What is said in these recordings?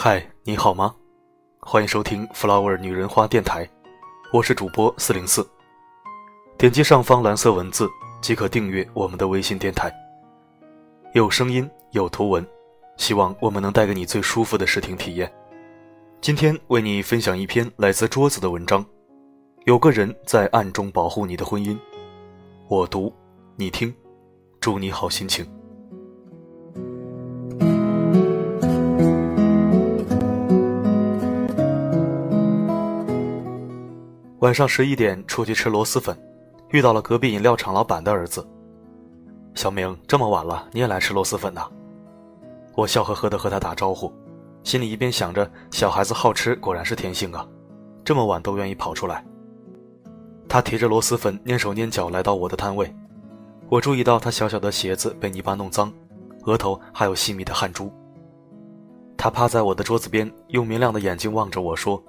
嗨，你好吗？欢迎收听 Flower 女人花电台，我是主播四零四。点击上方蓝色文字即可订阅我们的微信电台，有声音，有图文，希望我们能带给你最舒服的视听体验。今天为你分享一篇来自桌子的文章，有个人在暗中保护你的婚姻，我读，你听，祝你好心情。晚上十一点出去吃螺蛳粉，遇到了隔壁饮料厂老板的儿子。小明，这么晚了你也来吃螺蛳粉呐？我笑呵呵的和他打招呼，心里一边想着小孩子好吃果然是天性啊，这么晚都愿意跑出来。他提着螺蛳粉蹑手蹑脚来到我的摊位，我注意到他小小的鞋子被泥巴弄脏，额头还有细密的汗珠。他趴在我的桌子边，用明亮的眼睛望着我说：“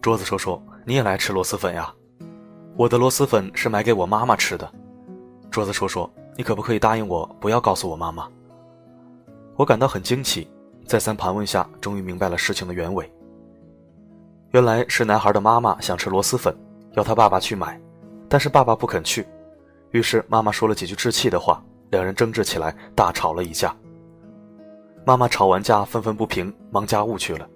桌子叔叔。”你也来吃螺蛳粉呀？我的螺蛳粉是买给我妈妈吃的。桌子叔叔，你可不可以答应我，不要告诉我妈妈？我感到很惊奇，再三盘问下，终于明白了事情的原委。原来是男孩的妈妈想吃螺蛳粉，要他爸爸去买，但是爸爸不肯去，于是妈妈说了几句置气的话，两人争执起来，大吵了一架。妈妈吵完架，愤愤不平，忙家务去了。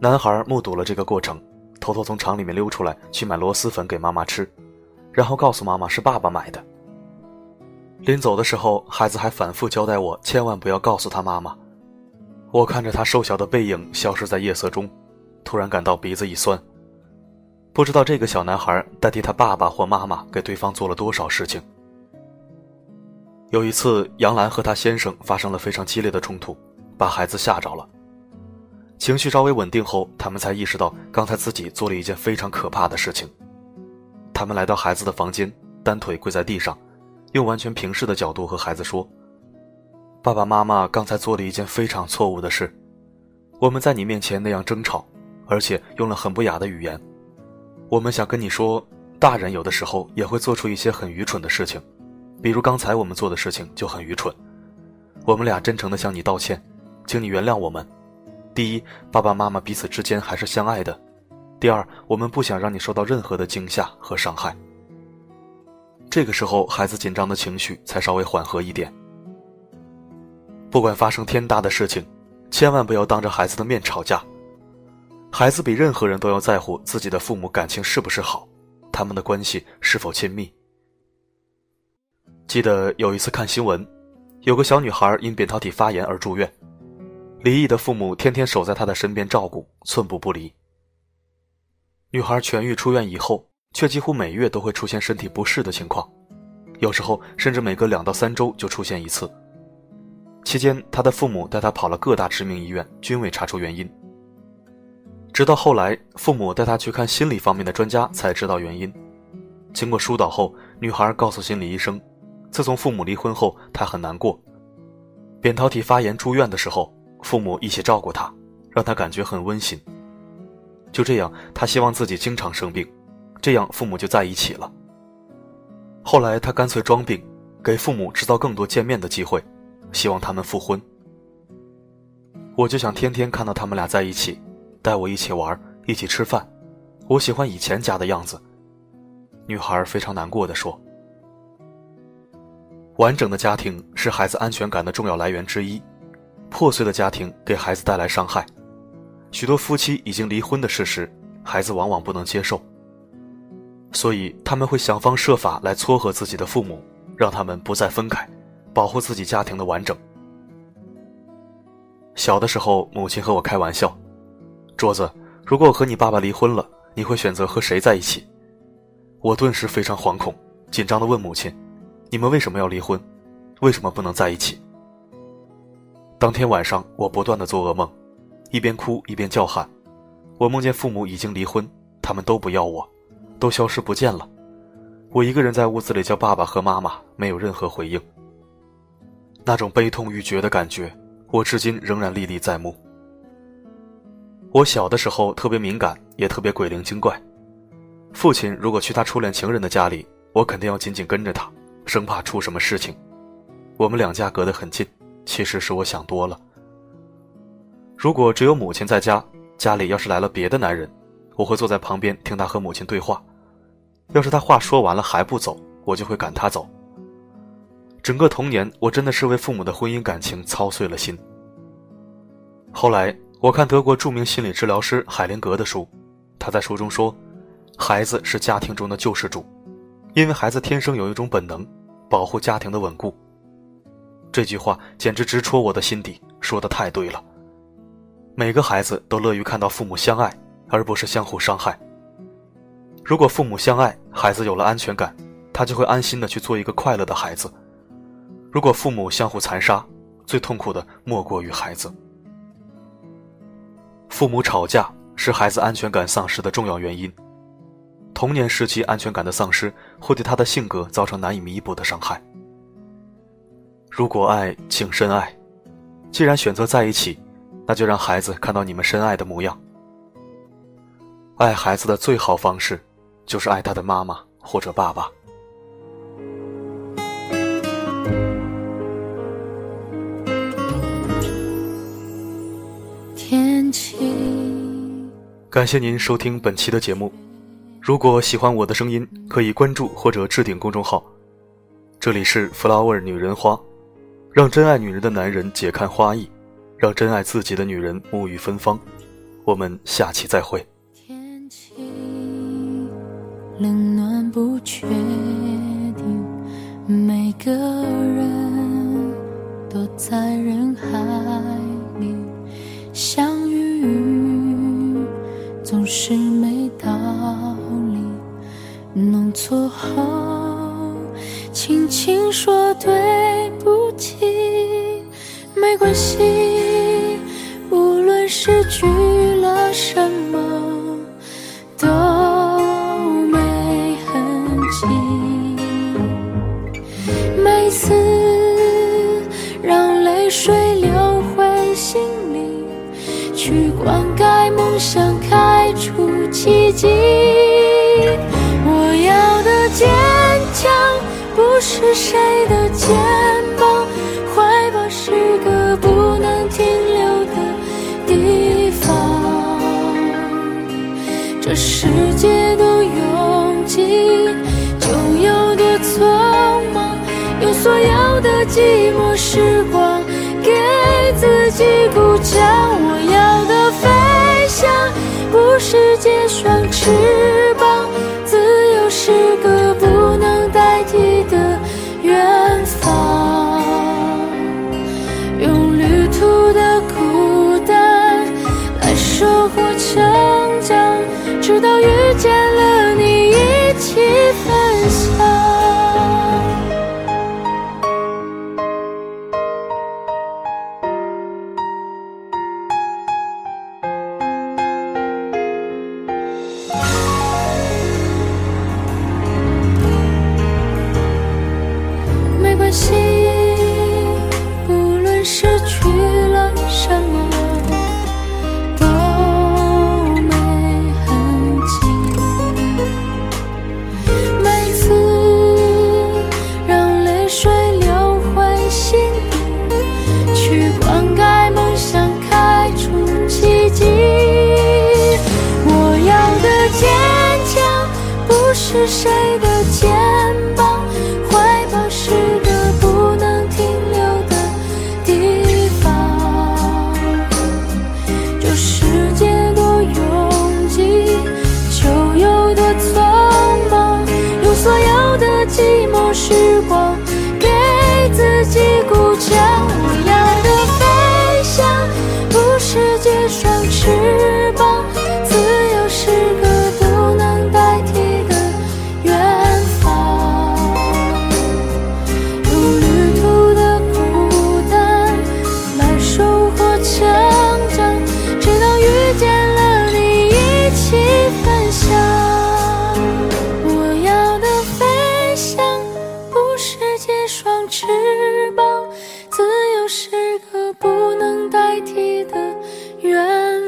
男孩目睹了这个过程。偷偷从厂里面溜出来，去买螺蛳粉给妈妈吃，然后告诉妈妈是爸爸买的。临走的时候，孩子还反复交代我千万不要告诉他妈妈。我看着他瘦小的背影消失在夜色中，突然感到鼻子一酸。不知道这个小男孩代替他爸爸或妈妈给对方做了多少事情。有一次，杨澜和她先生发生了非常激烈的冲突，把孩子吓着了。情绪稍微稳定后，他们才意识到刚才自己做了一件非常可怕的事情。他们来到孩子的房间，单腿跪在地上，用完全平视的角度和孩子说：“爸爸妈妈刚才做了一件非常错误的事，我们在你面前那样争吵，而且用了很不雅的语言。我们想跟你说，大人有的时候也会做出一些很愚蠢的事情，比如刚才我们做的事情就很愚蠢。我们俩真诚地向你道歉，请你原谅我们。”第一，爸爸妈妈彼此之间还是相爱的；第二，我们不想让你受到任何的惊吓和伤害。这个时候，孩子紧张的情绪才稍微缓和一点。不管发生天大的事情，千万不要当着孩子的面吵架。孩子比任何人都要在乎自己的父母感情是不是好，他们的关系是否亲密。记得有一次看新闻，有个小女孩因扁桃体发炎而住院。离异的父母天天守在他的身边照顾，寸步不离。女孩痊愈出院以后，却几乎每月都会出现身体不适的情况，有时候甚至每隔两到三周就出现一次。期间，她的父母带她跑了各大知名医院，均未查出原因。直到后来，父母带她去看心理方面的专家，才知道原因。经过疏导后，女孩告诉心理医生，自从父母离婚后，她很难过。扁桃体发炎住院的时候。父母一起照顾他，让他感觉很温馨。就这样，他希望自己经常生病，这样父母就在一起了。后来，他干脆装病，给父母制造更多见面的机会，希望他们复婚。我就想天天看到他们俩在一起，带我一起玩，一起吃饭。我喜欢以前家的样子。女孩非常难过的说：“完整的家庭是孩子安全感的重要来源之一。”破碎的家庭给孩子带来伤害，许多夫妻已经离婚的事实，孩子往往不能接受，所以他们会想方设法来撮合自己的父母，让他们不再分开，保护自己家庭的完整。小的时候，母亲和我开玩笑：“桌子，如果我和你爸爸离婚了，你会选择和谁在一起？”我顿时非常惶恐，紧张地问母亲：“你们为什么要离婚？为什么不能在一起？”当天晚上，我不断的做噩梦，一边哭一边叫喊。我梦见父母已经离婚，他们都不要我，都消失不见了。我一个人在屋子里叫爸爸和妈妈，没有任何回应。那种悲痛欲绝的感觉，我至今仍然历历在目。我小的时候特别敏感，也特别鬼灵精怪。父亲如果去他初恋情人的家里，我肯定要紧紧跟着他，生怕出什么事情。我们两家隔得很近。其实是我想多了。如果只有母亲在家，家里要是来了别的男人，我会坐在旁边听他和母亲对话。要是他话说完了还不走，我就会赶他走。整个童年，我真的是为父母的婚姻感情操碎了心。后来，我看德国著名心理治疗师海灵格的书，他在书中说，孩子是家庭中的救世主，因为孩子天生有一种本能，保护家庭的稳固。这句话简直直戳我的心底，说的太对了。每个孩子都乐于看到父母相爱，而不是相互伤害。如果父母相爱，孩子有了安全感，他就会安心的去做一个快乐的孩子。如果父母相互残杀，最痛苦的莫过于孩子。父母吵架是孩子安全感丧失的重要原因。童年时期安全感的丧失，会对他的性格造成难以弥补的伤害。如果爱，请深爱。既然选择在一起，那就让孩子看到你们深爱的模样。爱孩子的最好方式，就是爱他的妈妈或者爸爸。天气。感谢您收听本期的节目。如果喜欢我的声音，可以关注或者置顶公众号。这里是 Flower 女人花。让真爱女人的男人解看花艺，让真爱自己的女人沐浴芬芳。我们下期再会。天气冷暖不确定，每个人都在人海里相遇，总是没道理。弄错后，轻轻说对不起。没关系，无论失去了什么都没痕迹。每次让泪水流回心里，去灌溉梦想，开出奇迹。我要的坚强，不是谁的肩膀。怀抱是个不能停留的地方，这世界多拥挤，就有多匆忙，用所有的寂寞时光给自己鼓掌。我要的飞翔，不是借双翅是谁的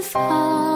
方。